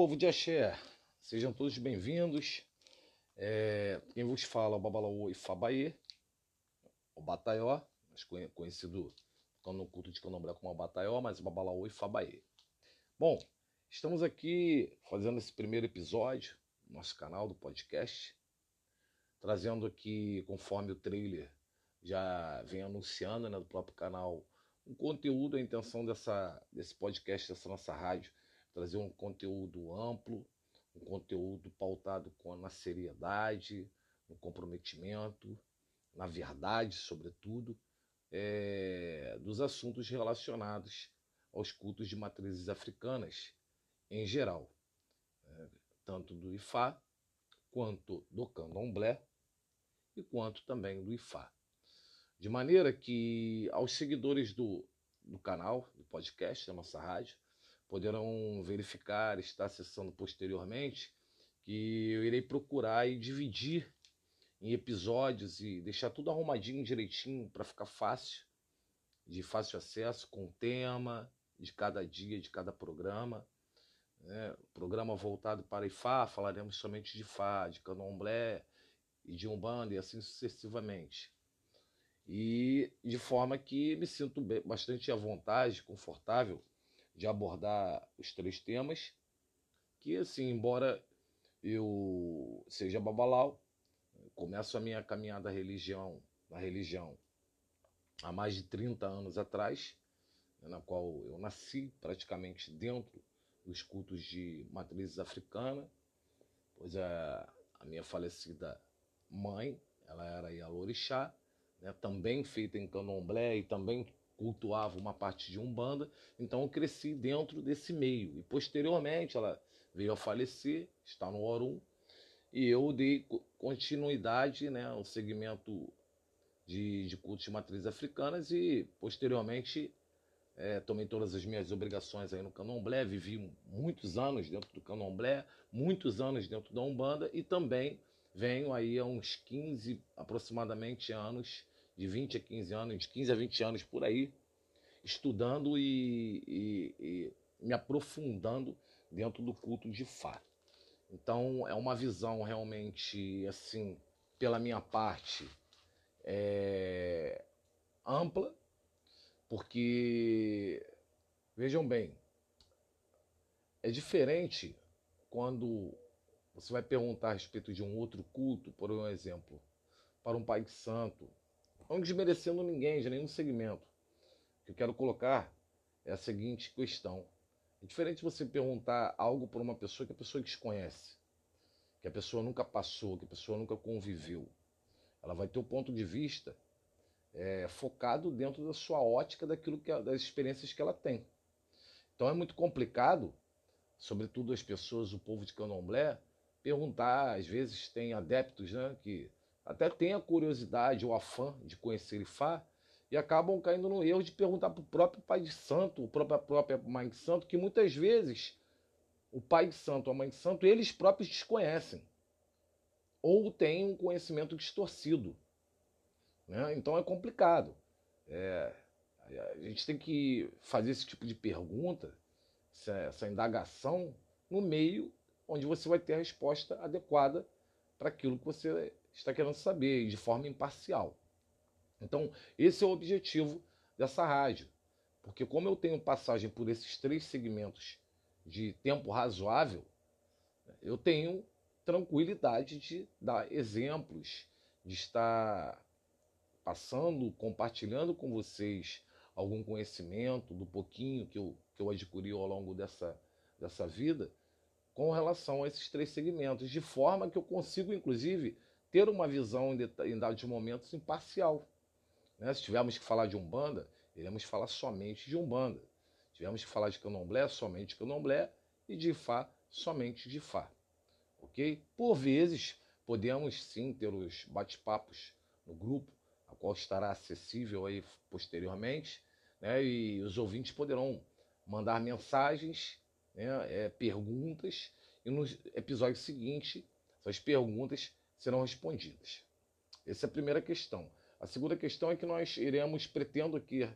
Povo de Axé, sejam todos bem-vindos. É, quem vos fala é o Babalaô Ifabaê, o Bataió, conhecido no culto de Candomblé como Bataió, mas o Babalaô Ifabaê. Bom, estamos aqui fazendo esse primeiro episódio no nosso canal do podcast, trazendo aqui, conforme o trailer já vem anunciando né, do próprio canal, um conteúdo, a intenção dessa, desse podcast, dessa nossa rádio, trazer um conteúdo amplo, um conteúdo pautado com, na seriedade, no comprometimento, na verdade, sobretudo, é, dos assuntos relacionados aos cultos de matrizes africanas em geral, é, tanto do Ifá, quanto do candomblé e quanto também do Ifá. De maneira que aos seguidores do, do canal, do podcast, da nossa rádio, poderão verificar, estar acessando posteriormente, que eu irei procurar e dividir em episódios e deixar tudo arrumadinho direitinho para ficar fácil, de fácil acesso, com tema de cada dia, de cada programa. Né? Programa voltado para Ifá, falaremos somente de Fá, de Candomblé e de Umbanda e assim sucessivamente. E de forma que me sinto bastante à vontade, confortável de abordar os três temas, que assim, embora eu seja babalau, começo a minha caminhada religião, na religião há mais de 30 anos atrás, né, na qual eu nasci praticamente dentro dos cultos de matrizes africana, pois a, a minha falecida mãe, ela era Yalorixá, né, também feita em candomblé e também cultuava uma parte de Umbanda, então eu cresci dentro desse meio. E posteriormente ela veio a falecer, está no Orum, e eu dei continuidade né, ao segmento de, de cultos de matriz africanas e posteriormente é, tomei todas as minhas obrigações aí no candomblé, vivi muitos anos dentro do candomblé, muitos anos dentro da Umbanda e também venho aí há uns 15 aproximadamente anos de 20 a 15 anos, de 15 a 20 anos por aí, estudando e, e, e me aprofundando dentro do culto de Fá. Então é uma visão realmente assim, pela minha parte, é, ampla, porque vejam bem, é diferente quando você vai perguntar a respeito de um outro culto, por um exemplo, para um pai santo, não desmerecendo ninguém de nenhum segmento. O que eu quero colocar é a seguinte questão. É diferente você perguntar algo para uma pessoa que a pessoa desconhece, que a pessoa nunca passou, que a pessoa nunca conviveu. Ela vai ter o um ponto de vista é, focado dentro da sua ótica daquilo que das experiências que ela tem. Então é muito complicado, sobretudo as pessoas, o povo de Candomblé, perguntar, às vezes tem adeptos né, que até têm a curiosidade ou afã de conhecer Ifá e acabam caindo no erro de perguntar para o próprio pai de santo, o próprio, a própria mãe de santo, que muitas vezes o pai de santo, a mãe de santo, eles próprios desconhecem ou têm um conhecimento distorcido. Né? Então é complicado. É, a gente tem que fazer esse tipo de pergunta, essa, essa indagação, no meio onde você vai ter a resposta adequada para aquilo que você está querendo saber, de forma imparcial. Então, esse é o objetivo dessa rádio. Porque como eu tenho passagem por esses três segmentos de tempo razoável, eu tenho tranquilidade de dar exemplos, de estar passando, compartilhando com vocês algum conhecimento do pouquinho que eu, que eu adquiri ao longo dessa, dessa vida com relação a esses três segmentos, de forma que eu consigo, inclusive, ter uma visão em dados momentos imparcial. Né? Se tivermos que falar de Umbanda, iremos falar somente de Umbanda. Se tivermos que falar de Candomblé, somente de Candomblé. E de Fá, somente de Fá. Ok? Por vezes, podemos sim ter os bate-papos no grupo, a qual estará acessível aí posteriormente, né? e os ouvintes poderão mandar mensagens, né? é, perguntas, e no episódio seguinte, essas perguntas serão respondidas. Essa é a primeira questão. A segunda questão é que nós iremos, pretendo aqui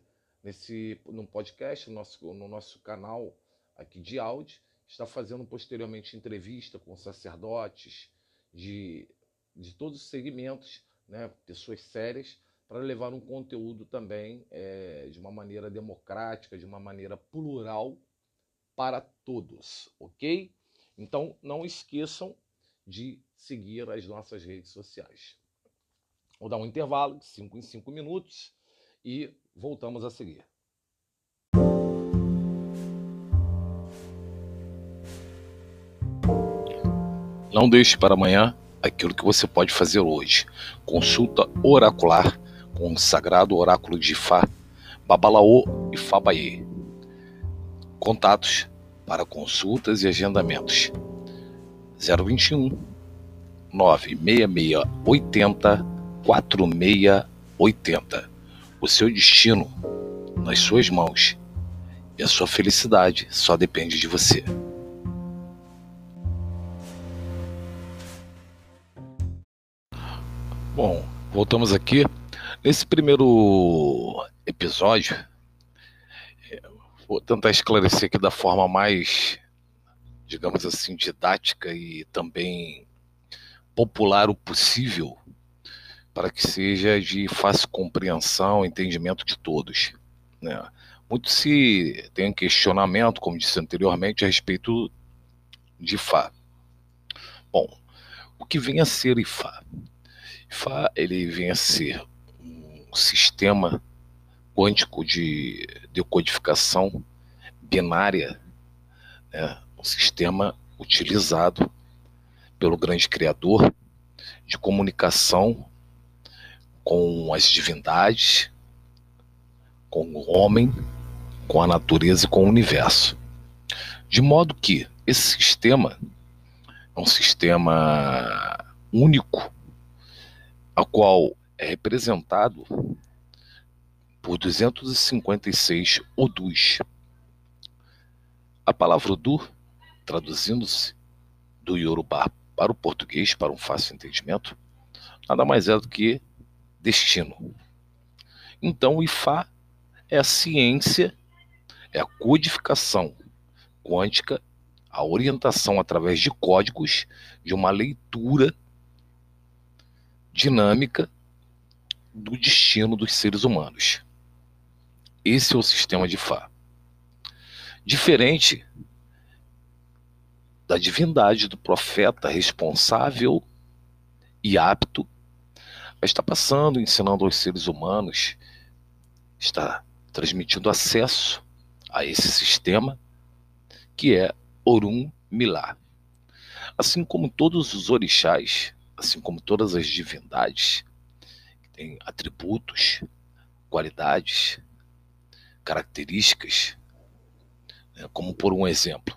nesse no podcast, no nosso, no nosso canal aqui de áudio, está fazendo posteriormente entrevista com sacerdotes de, de todos os segmentos, né, pessoas sérias, para levar um conteúdo também é, de uma maneira democrática, de uma maneira plural para todos, ok? Então não esqueçam de seguir as nossas redes sociais. Vou dar um intervalo de 5 em 5 minutos e voltamos a seguir. Não deixe para amanhã aquilo que você pode fazer hoje. Consulta oracular com o sagrado oráculo de Fá, Babalaô e Fabaê. Contatos para consultas e agendamentos. 021 966 80 4680. O seu destino nas suas mãos e a sua felicidade só depende de você. Bom, voltamos aqui. Nesse primeiro episódio, vou tentar esclarecer aqui da forma mais, digamos assim, didática e também popular o possível, para que seja de fácil compreensão, entendimento de todos. Né? Muito se tem um questionamento, como disse anteriormente, a respeito de Fá. Bom, o que vem a ser Ifá? Ifá ele vem a ser um sistema quântico de decodificação binária, né? um sistema utilizado pelo grande Criador de comunicação com as divindades, com o homem, com a natureza e com o universo. De modo que esse sistema é um sistema único, a qual é representado por 256 Odus. A palavra Odu, traduzindo-se do Yorubá para o português, para um fácil entendimento, nada mais é do que destino. Então, o Ifá é a ciência, é a codificação quântica, a orientação através de códigos de uma leitura dinâmica do destino dos seres humanos. Esse é o sistema de Fá. Diferente da divindade do profeta responsável e apto a estar passando, ensinando aos seres humanos, está transmitindo acesso a esse sistema que é Orum Milá. Assim como todos os orixás, assim como todas as divindades, que têm atributos, qualidades, características, né? como por um exemplo,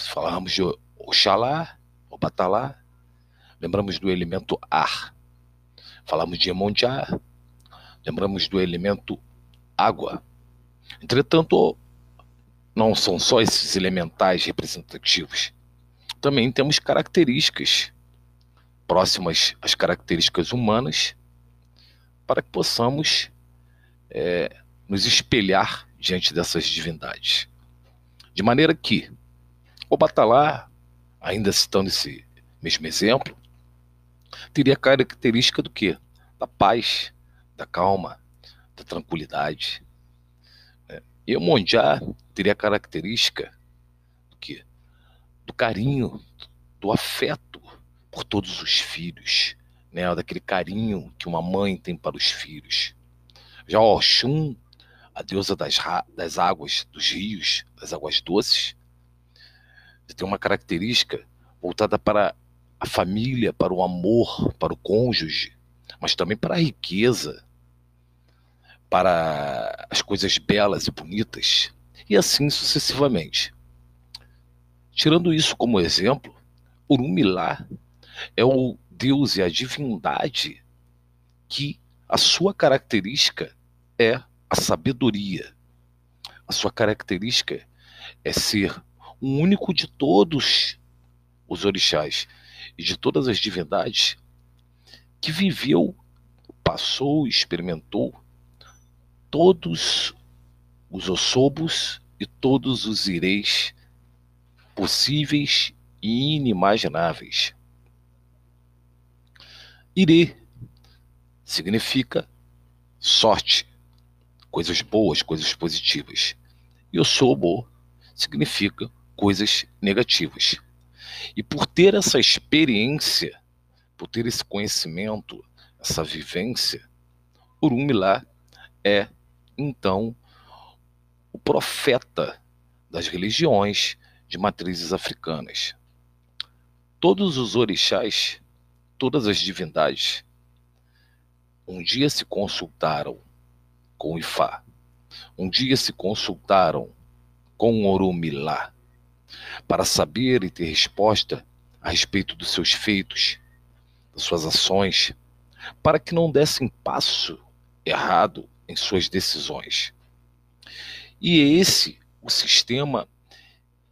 se falarmos de Oxalá, Obatalá, lembramos do elemento ar. Falamos de Emondiá, lembramos do elemento água. Entretanto, não são só esses elementais representativos. Também temos características próximas às características humanas para que possamos é, nos espelhar diante dessas divindades. De maneira que o Batalá, ainda citando esse mesmo exemplo, teria característica do quê? Da paz, da calma, da tranquilidade. Né? E o Mondiá teria característica do quê? Do carinho, do afeto por todos os filhos, né? daquele carinho que uma mãe tem para os filhos. Já Oxum a deusa das, das águas, dos rios, das águas doces, tem uma característica voltada para a família, para o amor, para o cônjuge, mas também para a riqueza, para as coisas belas e bonitas, e assim sucessivamente. Tirando isso como exemplo, Urumilá é o Deus e a divindade que a sua característica é a sabedoria. A sua característica é ser o único de todos os orixás e de todas as divindades que viveu, passou, experimentou todos os ossobos e todos os ireis impossíveis e inimagináveis. Ire significa sorte, coisas boas, coisas positivas. E o sobo significa coisas negativas. E por ter essa experiência, por ter esse conhecimento, essa vivência, Urumilá é, então, o profeta das religiões de matrizes africanas. Todos os orixás, todas as divindades, um dia se consultaram com Ifá, um dia se consultaram com Orumilá, para saber e ter resposta a respeito dos seus feitos, das suas ações, para que não dessem passo errado em suas decisões. E é esse o sistema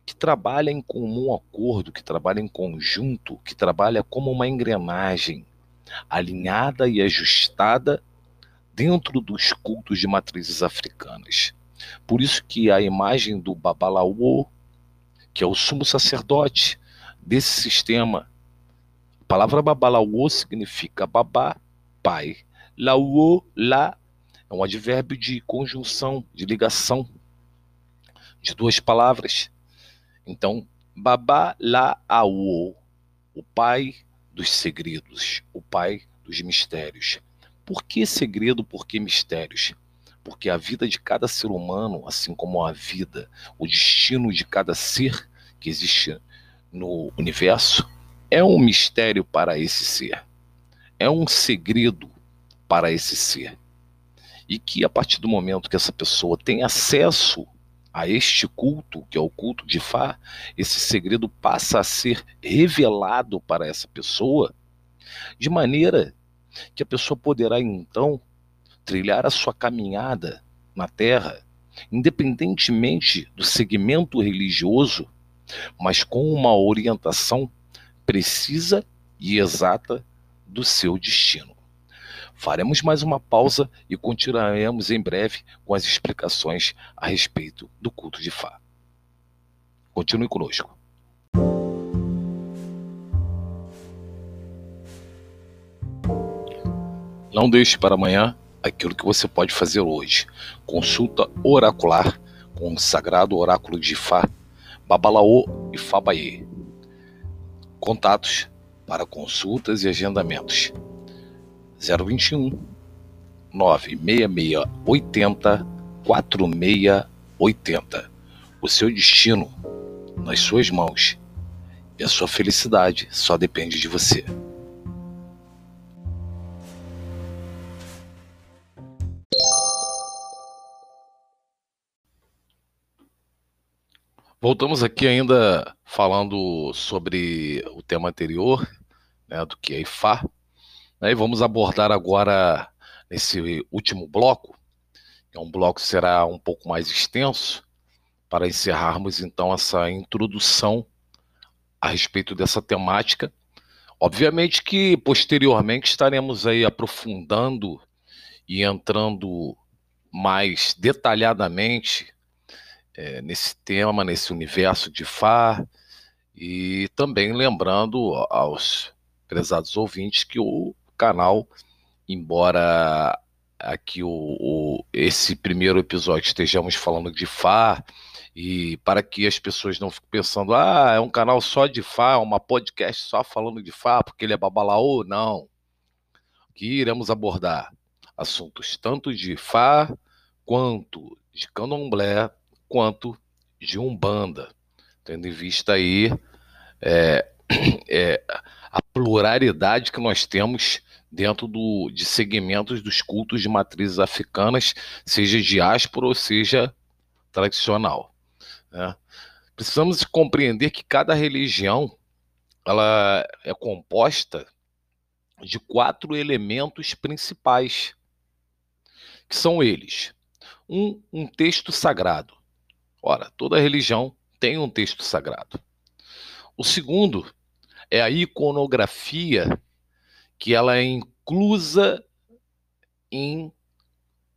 que trabalha em comum acordo, que trabalha em conjunto, que trabalha como uma engrenagem alinhada e ajustada dentro dos cultos de matrizes africanas. Por isso que a imagem do Babalawo, que é o sumo sacerdote desse sistema, a palavra Babalawo significa babá, pai. Lauo, lá, é um advérbio de conjunção, de ligação de duas palavras. Então, babá, lá, o pai dos segredos, o pai dos mistérios. Por que segredo? Por que mistérios? Porque a vida de cada ser humano, assim como a vida, o destino de cada ser que existe no universo, é um mistério para esse ser. É um segredo para esse ser. E que a partir do momento que essa pessoa tem acesso a este culto, que é o culto de Fá, esse segredo passa a ser revelado para essa pessoa, de maneira que a pessoa poderá então trilhar a sua caminhada na terra, independentemente do segmento religioso, mas com uma orientação precisa e exata do seu destino. Faremos mais uma pausa e continuaremos em breve com as explicações a respeito do culto de Fá. Continue conosco. Não deixe para amanhã aquilo que você pode fazer hoje. Consulta oracular com o sagrado oráculo de Fá, Babalaô e Fabaê. Contatos para consultas e agendamentos 021 96680 4680. O seu destino nas suas mãos e a sua felicidade só depende de você. Voltamos aqui ainda falando sobre o tema anterior, né, do que é IFA, né? E vamos abordar agora, nesse último bloco, que é um bloco que será um pouco mais extenso, para encerrarmos então essa introdução a respeito dessa temática. Obviamente que posteriormente estaremos aí aprofundando e entrando mais detalhadamente é, nesse tema, nesse universo de Fá, e também lembrando aos prezados ouvintes que o canal, embora aqui o, o, esse primeiro episódio estejamos falando de Fá, e para que as pessoas não fiquem pensando, ah, é um canal só de Fá, é uma podcast só falando de Fá, porque ele é babalaô, não. Aqui iremos abordar assuntos tanto de Fá, quanto de candomblé, quanto de Umbanda, tendo em vista aí é, é, a pluralidade que nós temos dentro do, de segmentos dos cultos de matrizes africanas, seja diáspora ou seja tradicional. Né? Precisamos compreender que cada religião ela é composta de quatro elementos principais, que são eles: um, um texto sagrado. Ora, toda religião tem um texto sagrado. O segundo é a iconografia que ela é inclusa em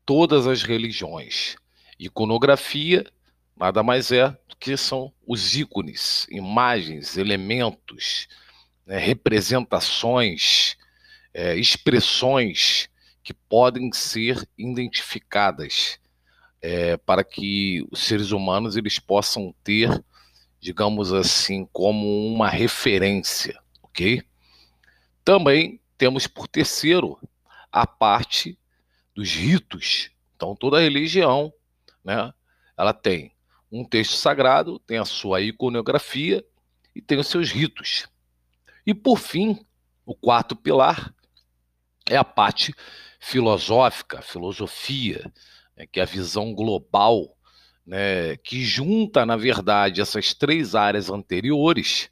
todas as religiões. Iconografia nada mais é do que são os ícones, imagens, elementos, né, representações, é, expressões que podem ser identificadas é, para que os seres humanos eles possam ter, digamos assim, como uma referência, ok? Também temos por terceiro a parte dos ritos. Então toda religião, né, ela tem um texto sagrado, tem a sua iconografia e tem os seus ritos. E por fim, o quarto pilar é a parte filosófica, filosofia, né, que é a visão global, né, que junta, na verdade, essas três áreas anteriores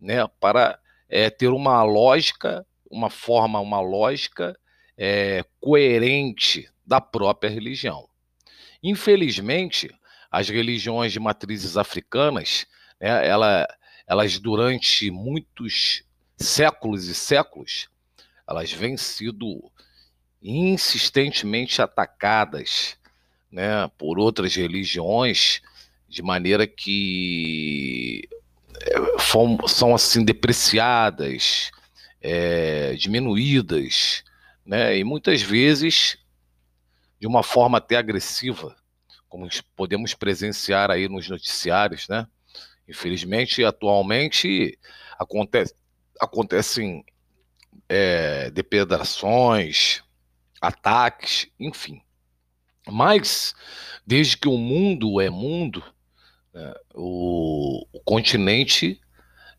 né, para é, ter uma lógica, uma forma, uma lógica é, coerente da própria religião. Infelizmente, as religiões de matrizes africanas, né, ela, elas durante muitos séculos e séculos, elas vêm sido insistentemente atacadas né, por outras religiões, de maneira que é, são assim depreciadas, é, diminuídas, né, e muitas vezes de uma forma até agressiva, como podemos presenciar aí nos noticiários, né? Infelizmente, atualmente acontece, acontecem é, depredações, ataques, enfim. Mas, desde que o mundo é mundo, né, o, o, continente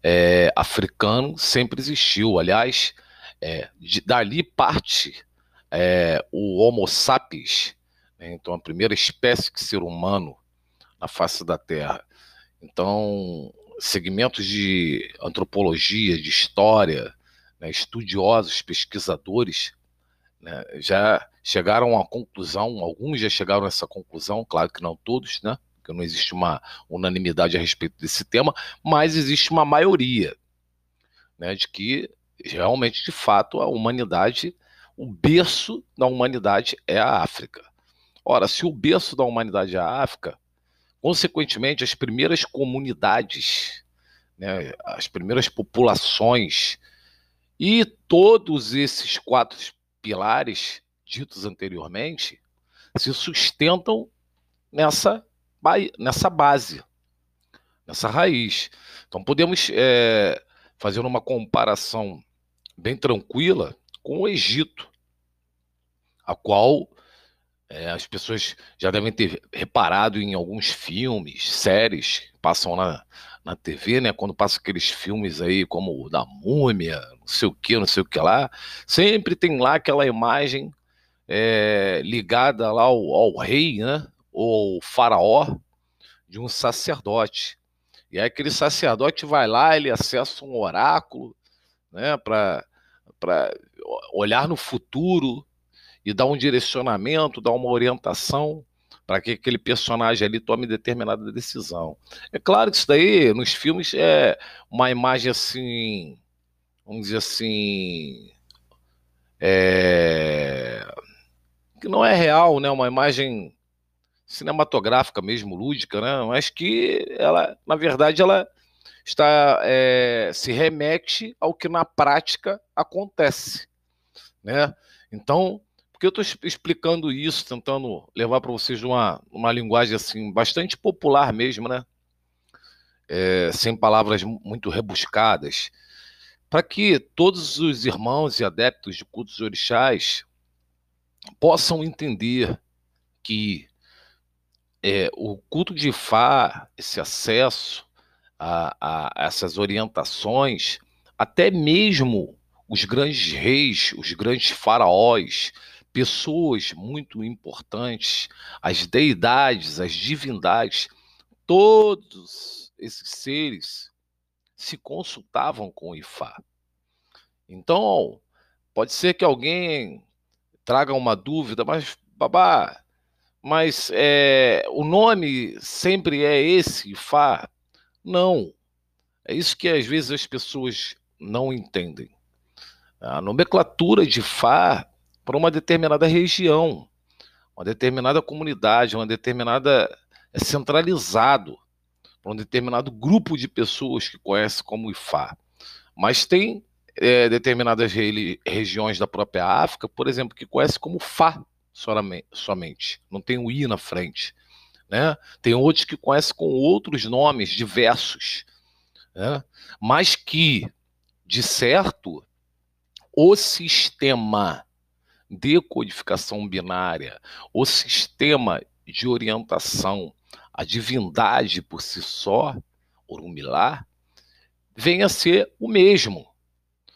é, africano sempre existiu. Aliás, é, de, dali parte é, o Homo sapiens, né, então a primeira espécie de ser humano na face da Terra. Então, segmentos de antropologia, de história, né, estudiosos, pesquisadores, né, já chegaram à conclusão, alguns já chegaram a essa conclusão, claro que não todos, né? Porque não existe uma unanimidade a respeito desse tema, mas existe uma maioria, né, de que realmente, de fato, a humanidade, o berço da humanidade é a África. Ora, se o berço da humanidade é a África, consequentemente, as primeiras comunidades, né, as primeiras populações e todos esses quatro pilares ditos anteriormente se sustentam nessa, nessa base, nessa raiz. Então podemos é, fazer uma comparação bem tranquila com o Egito, a qual é, as pessoas já devem ter reparado em alguns filmes, séries passam na, na TV, né? Quando passa aqueles filmes aí como o da Múmia, não sei o que, não sei o que lá, sempre tem lá aquela imagem é, ligada lá ao, ao, rei, né? Ou faraó de um sacerdote. E aí aquele sacerdote vai lá, ele acessa um oráculo, né? Para olhar no futuro e dar um direcionamento, dar uma orientação para que aquele personagem ali tome determinada decisão. É claro que isso daí, nos filmes, é uma imagem assim, vamos dizer assim, é, que não é real, né? Uma imagem cinematográfica mesmo, lúdica, né? Mas que ela, na verdade, ela está é, se remete ao que na prática acontece, né? Então, que eu estou explicando isso, tentando levar para vocês uma, uma linguagem assim bastante popular mesmo, né? É, sem palavras muito rebuscadas, para que todos os irmãos e adeptos de cultos orixás possam entender que é, o culto de Fá, esse acesso a, a essas orientações, até mesmo os grandes reis, os grandes faraós, pessoas muito importantes, as deidades, as divindades, todos esses seres se consultavam com o Ifá. Então, pode ser que alguém traga uma dúvida, mas babá, mas é, o nome sempre é esse, Ifá? Não. É isso que às vezes as pessoas não entendem. A nomenclatura de Fá para uma determinada região, uma determinada comunidade, uma determinada é centralizado para um determinado grupo de pessoas que conhece como Ifá. Mas tem é, determinadas regiões da própria África, por exemplo, que conhece como Fá somente, não tem o I na frente. Né? Tem outros que conhecem com outros nomes diversos, né? mas que, de certo, o sistema de codificação binária, o sistema de orientação, a divindade por si só, Orumilá, vem a ser o mesmo.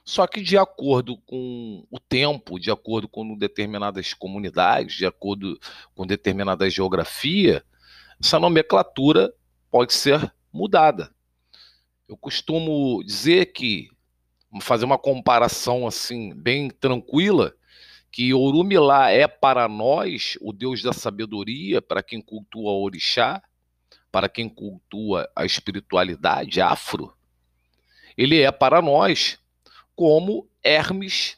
Só que de acordo com o tempo, de acordo com determinadas comunidades, de acordo com determinada geografia, essa nomenclatura pode ser mudada. Eu costumo dizer que, fazer uma comparação assim, bem tranquila, que Orumilá é para nós o Deus da sabedoria, para quem cultua orixá, para quem cultua a espiritualidade afro. Ele é para nós como Hermes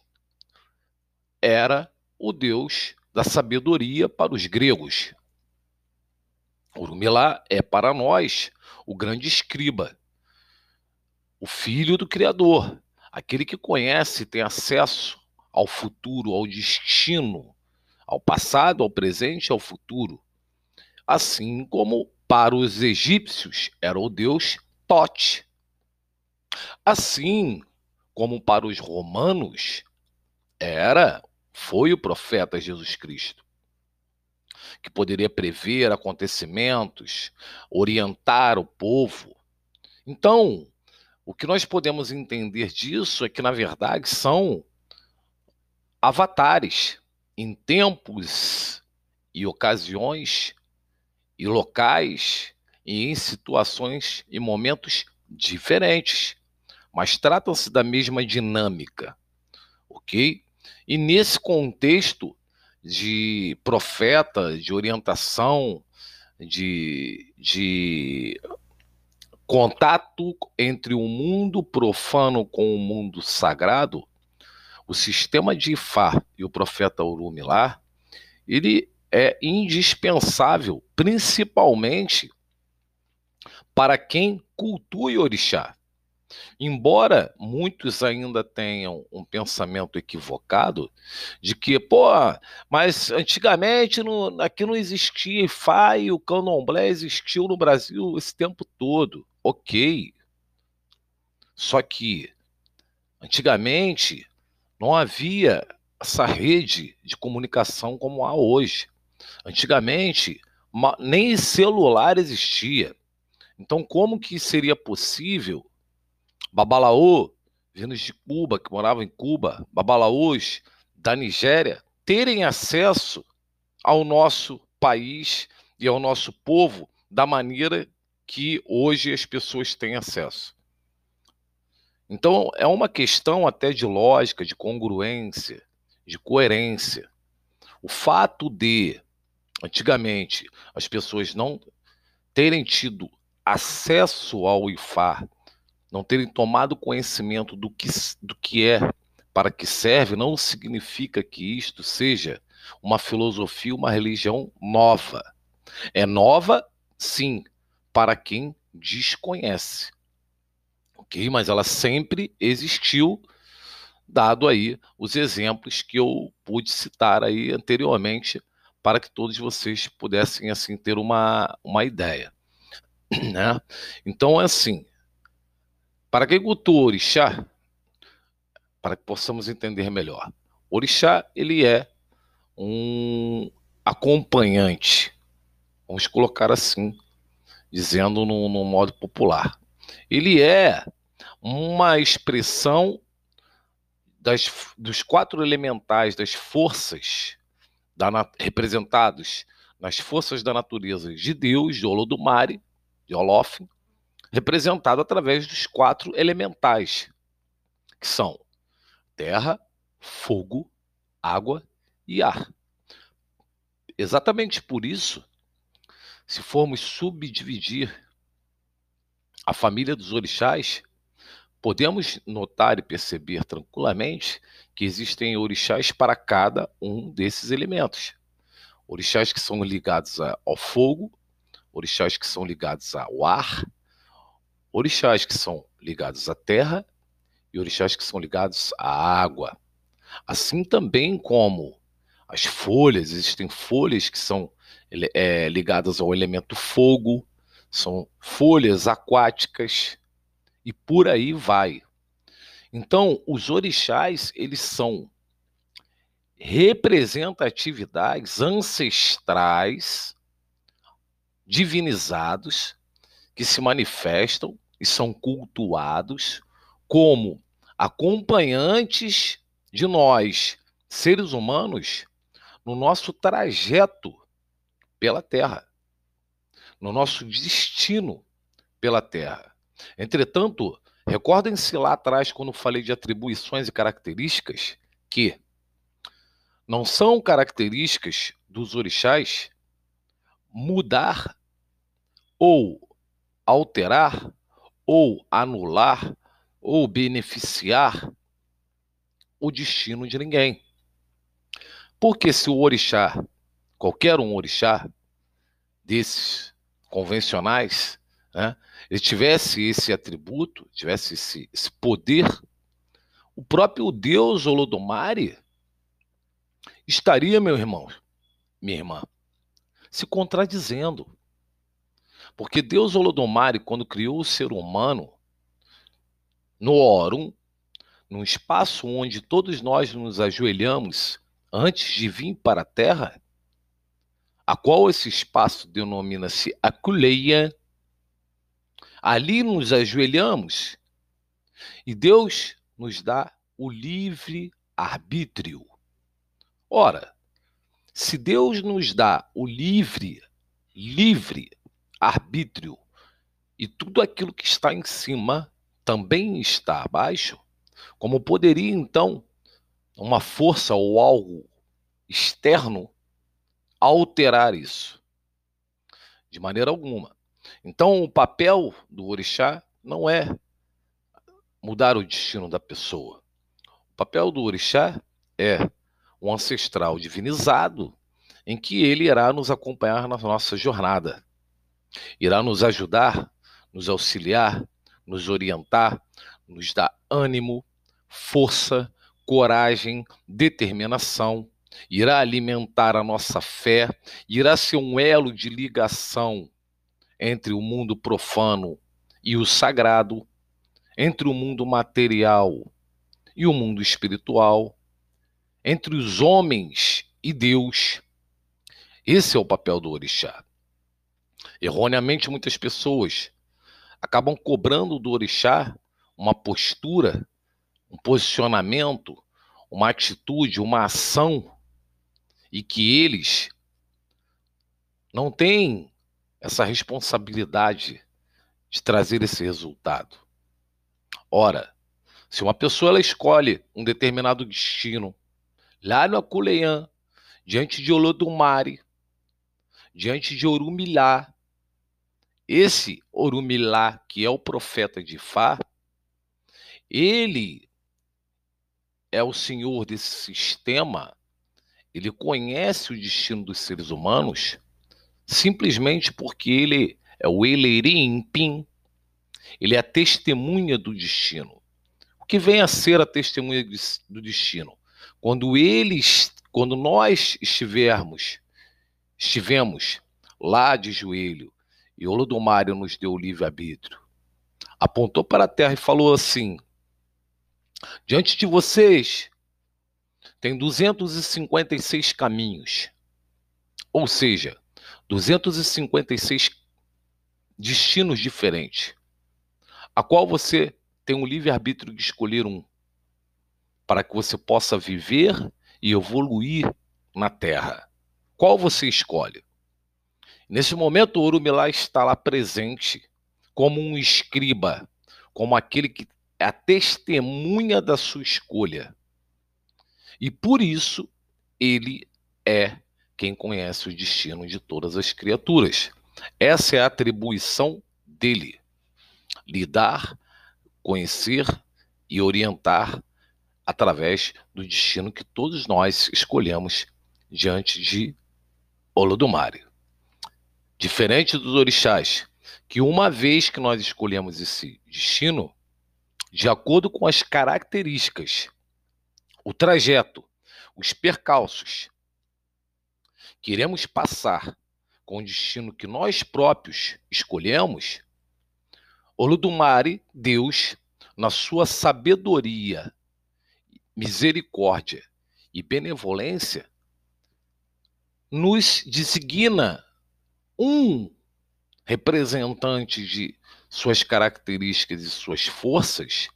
era o deus da sabedoria para os gregos. Orumilá é para nós o grande escriba, o filho do Criador, aquele que conhece tem acesso ao futuro, ao destino, ao passado, ao presente ao futuro. Assim como para os egípcios era o deus Tote. Assim como para os romanos era, foi o profeta Jesus Cristo, que poderia prever acontecimentos, orientar o povo. Então, o que nós podemos entender disso é que, na verdade, são avatares em tempos e ocasiões e locais e em situações e momentos diferentes, mas tratam-se da mesma dinâmica, ok? E nesse contexto de profeta, de orientação, de, de contato entre o mundo profano com o mundo sagrado, o sistema de Ifá e o profeta Urumilá, ele é indispensável, principalmente para quem cultua orixá. Embora muitos ainda tenham um pensamento equivocado de que, pô, mas antigamente no, aqui não existia Ifá e o candomblé existiu no Brasil esse tempo todo. Ok. Só que antigamente não havia essa rede de comunicação como há hoje. Antigamente, nem celular existia. Então, como que seria possível Babalaô, vindos de Cuba, que moravam em Cuba, babalaôs da Nigéria, terem acesso ao nosso país e ao nosso povo da maneira que hoje as pessoas têm acesso? Então, é uma questão até de lógica, de congruência, de coerência. O fato de, antigamente, as pessoas não terem tido acesso ao IFAR, não terem tomado conhecimento do que, do que é, para que serve, não significa que isto seja uma filosofia, uma religião nova. É nova, sim, para quem desconhece ok? Mas ela sempre existiu, dado aí os exemplos que eu pude citar aí anteriormente, para que todos vocês pudessem assim ter uma, uma ideia, né? Então é assim, para quem cultua orixá, para que possamos entender melhor, orixá ele é um acompanhante, vamos colocar assim, dizendo no, no modo popular. Ele é uma expressão das, dos quatro elementais das forças da, representados nas forças da natureza de Deus, de Olodumare, de Olofin, representado através dos quatro elementais, que são terra, fogo, água e ar. Exatamente por isso, se formos subdividir a família dos orixás, Podemos notar e perceber tranquilamente que existem orixás para cada um desses elementos. Orixás que são ligados ao fogo, orixás que são ligados ao ar, orixás que são ligados à terra e orixás que são ligados à água. Assim também como as folhas, existem folhas que são é, ligadas ao elemento fogo, são folhas aquáticas e por aí vai. Então, os orixás, eles são representatividades ancestrais divinizados que se manifestam e são cultuados como acompanhantes de nós, seres humanos, no nosso trajeto pela Terra, no nosso destino pela Terra. Entretanto, recordem-se lá atrás, quando falei de atribuições e características, que não são características dos orixás mudar ou alterar ou anular ou beneficiar o destino de ninguém. Porque se o orixá, qualquer um orixá desses convencionais, né, ele tivesse esse atributo, tivesse esse, esse poder, o próprio Deus Olodumare estaria, meu irmão, minha irmã, se contradizendo. Porque Deus Olodumare, quando criou o ser humano, no Orum, num espaço onde todos nós nos ajoelhamos antes de vir para a Terra, a qual esse espaço denomina-se Aculeia, ali nos ajoelhamos e Deus nos dá o livre arbítrio. Ora, se Deus nos dá o livre, livre arbítrio e tudo aquilo que está em cima também está abaixo, como poderia então uma força ou algo externo alterar isso? De maneira alguma. Então, o papel do orixá não é mudar o destino da pessoa. O papel do orixá é um ancestral divinizado em que ele irá nos acompanhar na nossa jornada. Irá nos ajudar, nos auxiliar, nos orientar, nos dar ânimo, força, coragem, determinação, irá alimentar a nossa fé, irá ser um elo de ligação entre o mundo profano e o sagrado, entre o mundo material e o mundo espiritual, entre os homens e Deus. Esse é o papel do orixá. Erroneamente, muitas pessoas acabam cobrando do orixá uma postura um posicionamento, uma atitude, uma ação, e que eles não têm essa responsabilidade de trazer esse resultado. Ora, se uma pessoa ela escolhe um determinado destino lá no Aculeã, diante de Olodumare, diante de Orumilá, esse Orumilá, que é o profeta de Fá, ele é o senhor desse sistema, ele conhece o destino dos seres humanos simplesmente porque ele é o Eleirim ele é a testemunha do destino. O que vem a ser a testemunha do destino? Quando eles, quando nós estivermos, estivemos lá de joelho e Olodomário nos deu livre-arbítrio, apontou para a terra e falou assim: Diante de vocês tem 256 caminhos, ou seja, 256 destinos diferentes, a qual você tem o livre-arbítrio de escolher um, para que você possa viver e evoluir na Terra. Qual você escolhe? Nesse momento, o Urumilá está lá presente como um escriba, como aquele que é a testemunha da sua escolha. E por isso ele é quem conhece o destino de todas as criaturas. Essa é a atribuição dele: lidar, conhecer e orientar através do destino que todos nós escolhemos diante de Olodumare. Diferente dos orixás, que uma vez que nós escolhemos esse destino, de acordo com as características, o trajeto, os percalços que iremos passar com o destino que nós próprios escolhemos, Olodumare, Deus, na sua sabedoria, misericórdia e benevolência, nos designa um representante de suas características e suas forças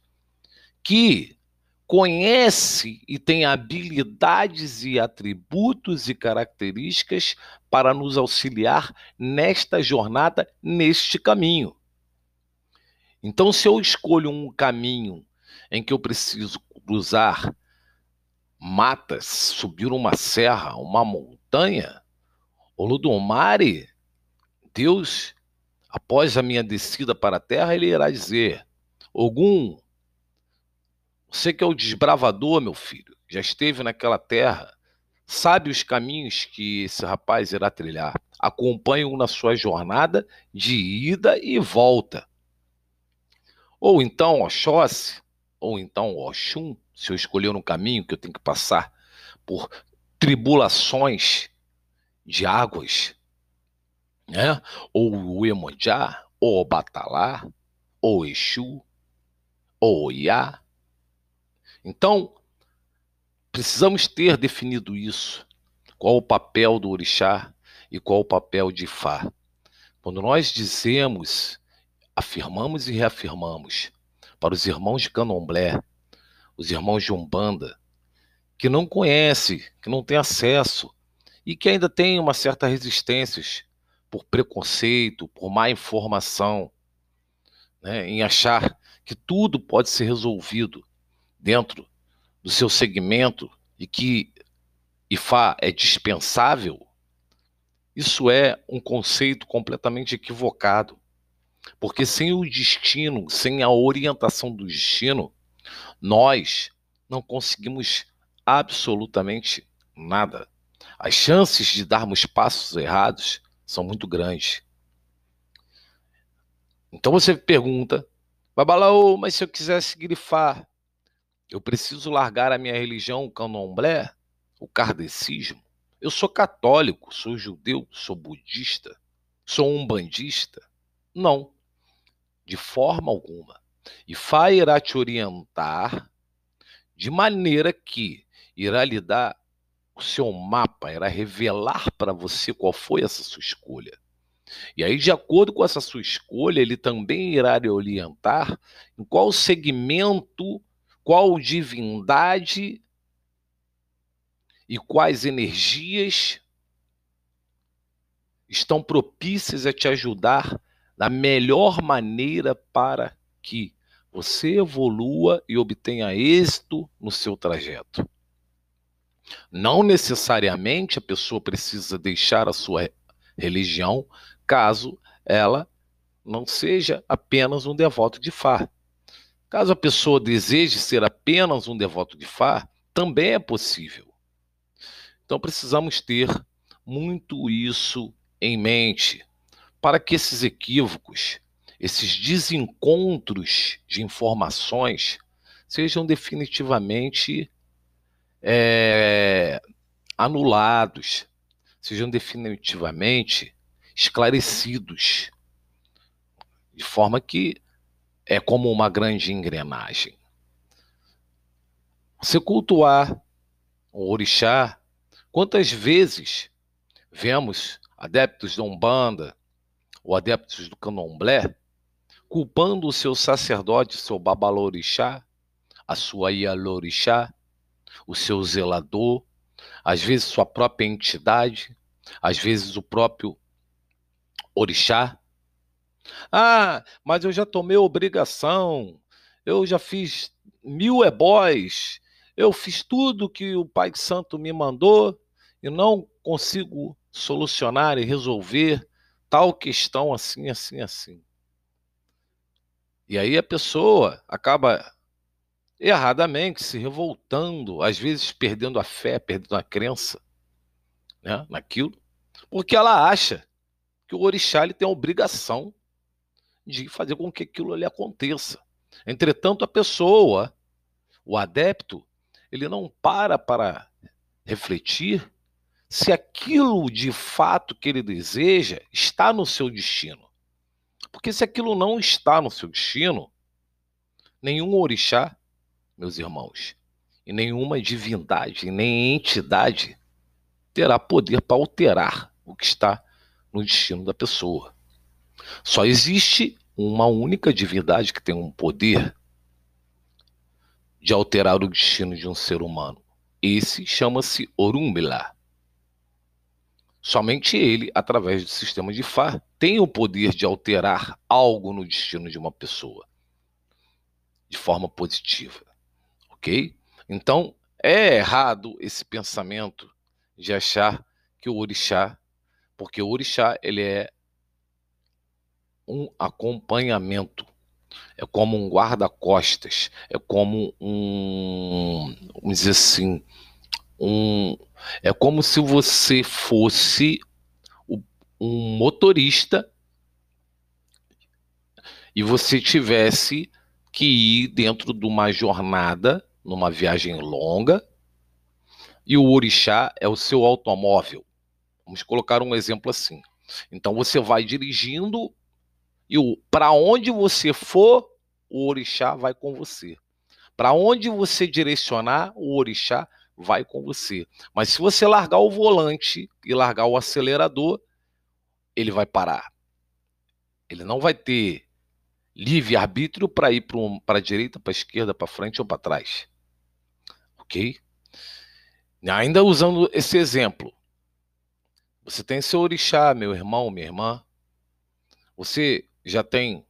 que conhece e tem habilidades e atributos e características para nos auxiliar nesta jornada, neste caminho. Então, se eu escolho um caminho em que eu preciso cruzar matas, subir uma serra, uma montanha, o Ludomare, Deus, após a minha descida para a terra, ele irá dizer: Ogum, você que é o desbravador, meu filho, já esteve naquela terra, sabe os caminhos que esse rapaz irá trilhar. Acompanhe-o na sua jornada de ida e volta. Ou então Oxóssi, ou então Oxum, se eu escolher um caminho que eu tenho que passar por tribulações de águas, né? ou o Emonjá, ou o Batalá, ou o Exu, ou o Iá. Então, precisamos ter definido isso. Qual o papel do orixá e qual o papel de Ifá. Quando nós dizemos afirmamos e reafirmamos para os irmãos de Candomblé, os irmãos de Umbanda, que não conhece, que não tem acesso e que ainda tem uma certa resistência por preconceito, por má informação, né, em achar que tudo pode ser resolvido dentro do seu segmento e que IFA é dispensável, isso é um conceito completamente equivocado. Porque sem o destino, sem a orientação do destino, nós não conseguimos absolutamente nada. As chances de darmos passos errados são muito grandes. Então você pergunta, Babalaô, mas se eu quisesse grifar, eu preciso largar a minha religião, o candomblé, o kardecismo? Eu sou católico, sou judeu, sou budista, sou um bandista? Não de forma alguma. E Fá irá te orientar de maneira que irá lhe dar o seu mapa, irá revelar para você qual foi essa sua escolha. E aí, de acordo com essa sua escolha, ele também irá lhe orientar em qual segmento, qual divindade e quais energias estão propícias a te ajudar da melhor maneira para que você evolua e obtenha êxito no seu trajeto. Não necessariamente a pessoa precisa deixar a sua religião caso ela não seja apenas um devoto de Fá. Caso a pessoa deseje ser apenas um devoto de Fá, também é possível. Então precisamos ter muito isso em mente para que esses equívocos, esses desencontros de informações sejam definitivamente é, anulados, sejam definitivamente esclarecidos, de forma que é como uma grande engrenagem. Você cultuar o orixá, quantas vezes vemos adeptos de Umbanda, ou adeptos do candomblé, culpando o seu sacerdote, seu babalorixá, a sua ialorixá, o seu zelador, às vezes sua própria entidade, às vezes o próprio orixá. Ah, mas eu já tomei obrigação, eu já fiz mil ebóis, eu fiz tudo que o Pai Santo me mandou e não consigo solucionar e resolver tal questão assim, assim, assim. E aí a pessoa acaba erradamente se revoltando, às vezes perdendo a fé, perdendo a crença né, naquilo, porque ela acha que o orixá ele tem a obrigação de fazer com que aquilo ali aconteça. Entretanto, a pessoa, o adepto, ele não para para refletir se aquilo de fato que ele deseja está no seu destino. Porque se aquilo não está no seu destino, nenhum orixá, meus irmãos, e nenhuma divindade, nem entidade terá poder para alterar o que está no destino da pessoa. Só existe uma única divindade que tem um poder de alterar o destino de um ser humano. Esse chama-se Orunmila. Somente ele, através do sistema de Fá, tem o poder de alterar algo no destino de uma pessoa de forma positiva. Ok? Então, é errado esse pensamento de achar que o orixá, porque o orixá ele é um acompanhamento, é como um guarda-costas, é como um, vamos dizer assim, um, é como se você fosse um motorista e você tivesse que ir dentro de uma jornada, numa viagem longa, e o orixá é o seu automóvel. Vamos colocar um exemplo assim. Então você vai dirigindo e para onde você for, o orixá vai com você. Para onde você direcionar, o orixá vai com você. Mas se você largar o volante e largar o acelerador, ele vai parar. Ele não vai ter livre arbítrio para ir para a direita, para a esquerda, para frente ou para trás. Ok? Ainda usando esse exemplo, você tem seu orixá, meu irmão, minha irmã. Você já tem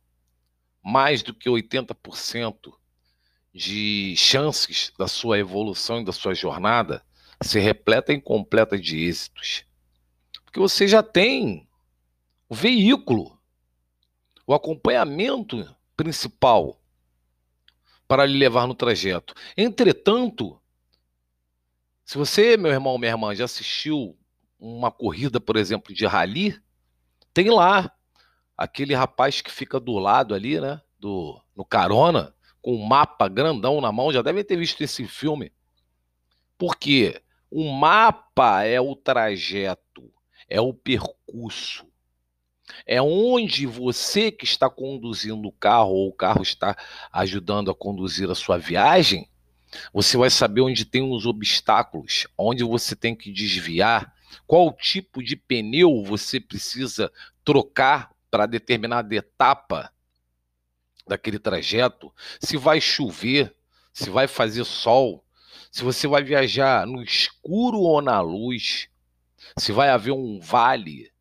mais do que 80% de chances da sua evolução e da sua jornada ser repleta e completa de êxitos. Porque você já tem o veículo, o acompanhamento principal para lhe levar no trajeto. Entretanto, se você, meu irmão, minha irmã, já assistiu uma corrida, por exemplo, de rally, tem lá aquele rapaz que fica do lado ali, né, do no carona, com um mapa grandão na mão, já devem ter visto esse filme. Porque o mapa é o trajeto, é o percurso. É onde você que está conduzindo o carro ou o carro está ajudando a conduzir a sua viagem, você vai saber onde tem os obstáculos, onde você tem que desviar, qual tipo de pneu você precisa trocar para determinada etapa daquele trajeto, se vai chover, se vai fazer sol, se você vai viajar no escuro ou na luz, se vai haver um vale,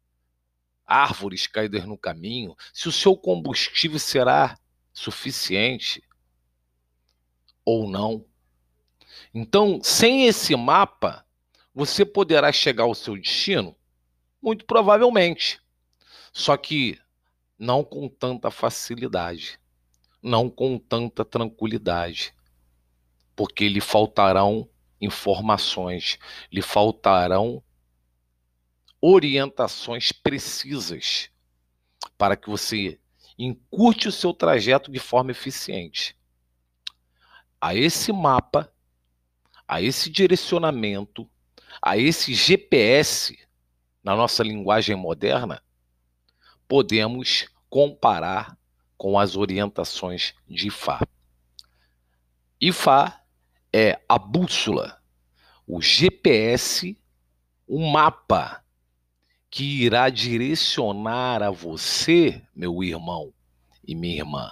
árvores caídas no caminho, se o seu combustível será suficiente ou não. Então, sem esse mapa, você poderá chegar ao seu destino? Muito provavelmente. Só que não com tanta facilidade não com tanta tranquilidade, porque lhe faltarão informações, lhe faltarão orientações precisas para que você encurte o seu trajeto de forma eficiente. A esse mapa, a esse direcionamento, a esse GPS, na nossa linguagem moderna, podemos comparar com as orientações de Ifá. Ifá é a bússola, o GPS, o mapa que irá direcionar a você, meu irmão e minha irmã,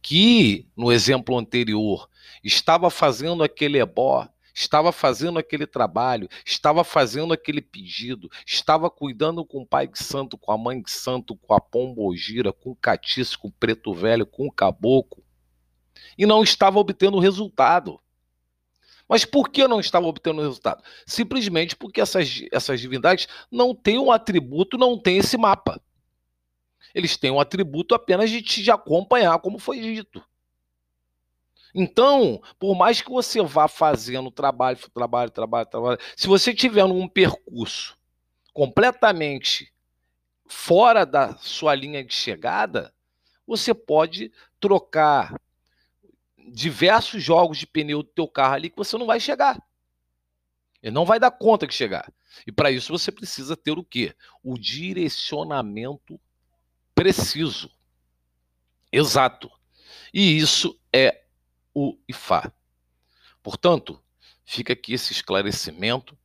que no exemplo anterior estava fazendo aquele ebó estava fazendo aquele trabalho, estava fazendo aquele pedido, estava cuidando com o pai de santo, com a mãe de santo, com a pombogira, com o catiço, com o preto velho, com o caboclo, e não estava obtendo resultado. Mas por que não estava obtendo resultado? Simplesmente porque essas, essas divindades não têm um atributo, não têm esse mapa. Eles têm um atributo apenas de te acompanhar, como foi dito. Então, por mais que você vá fazendo trabalho, trabalho, trabalho, trabalho, se você tiver um percurso completamente fora da sua linha de chegada, você pode trocar diversos jogos de pneu do teu carro ali que você não vai chegar. Ele não vai dar conta de chegar. E para isso você precisa ter o quê? O direcionamento preciso. Exato. E isso é o IFA. Portanto, fica aqui esse esclarecimento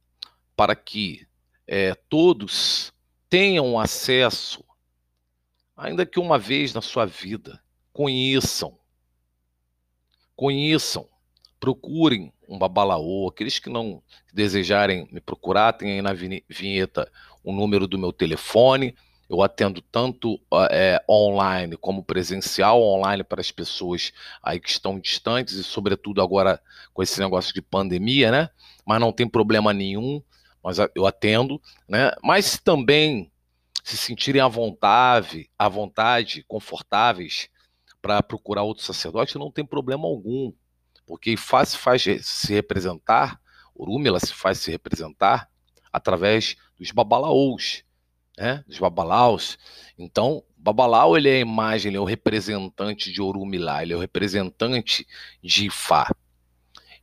para que é, todos tenham acesso, ainda que uma vez na sua vida, conheçam, conheçam, procurem um babalaô, aqueles que não desejarem me procurar, tem aí na vinheta o número do meu telefone, eu atendo tanto é, online como presencial, online para as pessoas aí que estão distantes e, sobretudo, agora com esse negócio de pandemia, né? Mas não tem problema nenhum, mas eu atendo, né? Mas também se sentirem à vontade, à vontade, confortáveis para procurar outro sacerdote, não tem problema algum, porque faz, faz se representar, Urúmila se faz se representar através dos babalaôs, né, dos babalaus. Então, babalau ele é a imagem, ele é o representante de Orumilá, ele é o representante de Ifá.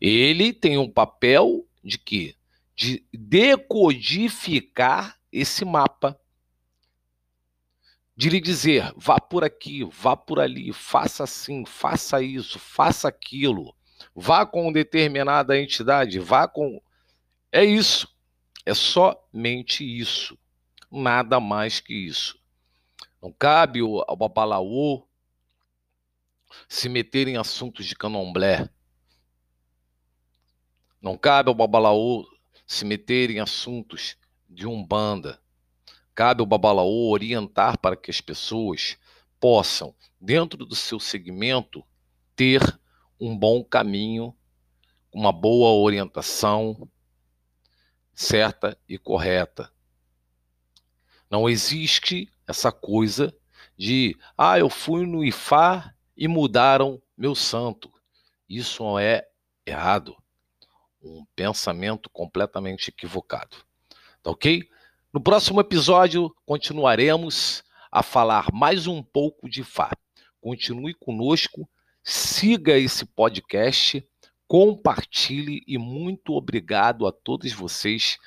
Ele tem um papel de quê? De decodificar esse mapa. De lhe dizer, vá por aqui, vá por ali, faça assim, faça isso, faça aquilo, vá com determinada entidade, vá com. É isso. É somente isso nada mais que isso. Não cabe ao babalaô se meter em assuntos de candomblé. Não cabe ao babalaô se meter em assuntos de umbanda. Cabe ao babalaô orientar para que as pessoas possam, dentro do seu segmento, ter um bom caminho, uma boa orientação certa e correta. Não existe essa coisa de, ah, eu fui no IFA e mudaram meu santo. Isso é errado. Um pensamento completamente equivocado. Tá ok? No próximo episódio, continuaremos a falar mais um pouco de Fá. Continue conosco, siga esse podcast, compartilhe e muito obrigado a todos vocês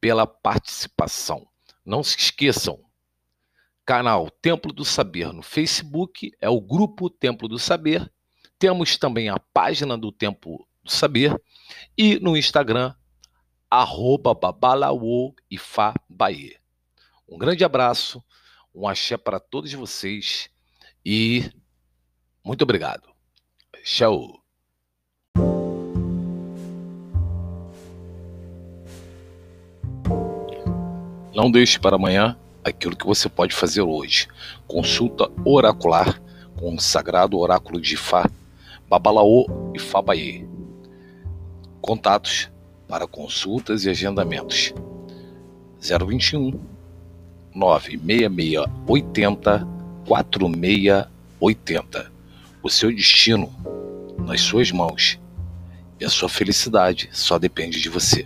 pela participação. Não se esqueçam, canal Templo do Saber no Facebook, é o grupo Templo do Saber. Temos também a página do Templo do Saber e no Instagram, arroba Um grande abraço, um axé para todos vocês e muito obrigado. Tchau. Não deixe para amanhã aquilo que você pode fazer hoje. Consulta oracular com o sagrado oráculo de Fá, Babalaô e Fabaê. Contatos para consultas e agendamentos. 021 96680 4680. O seu destino nas suas mãos e a sua felicidade só depende de você.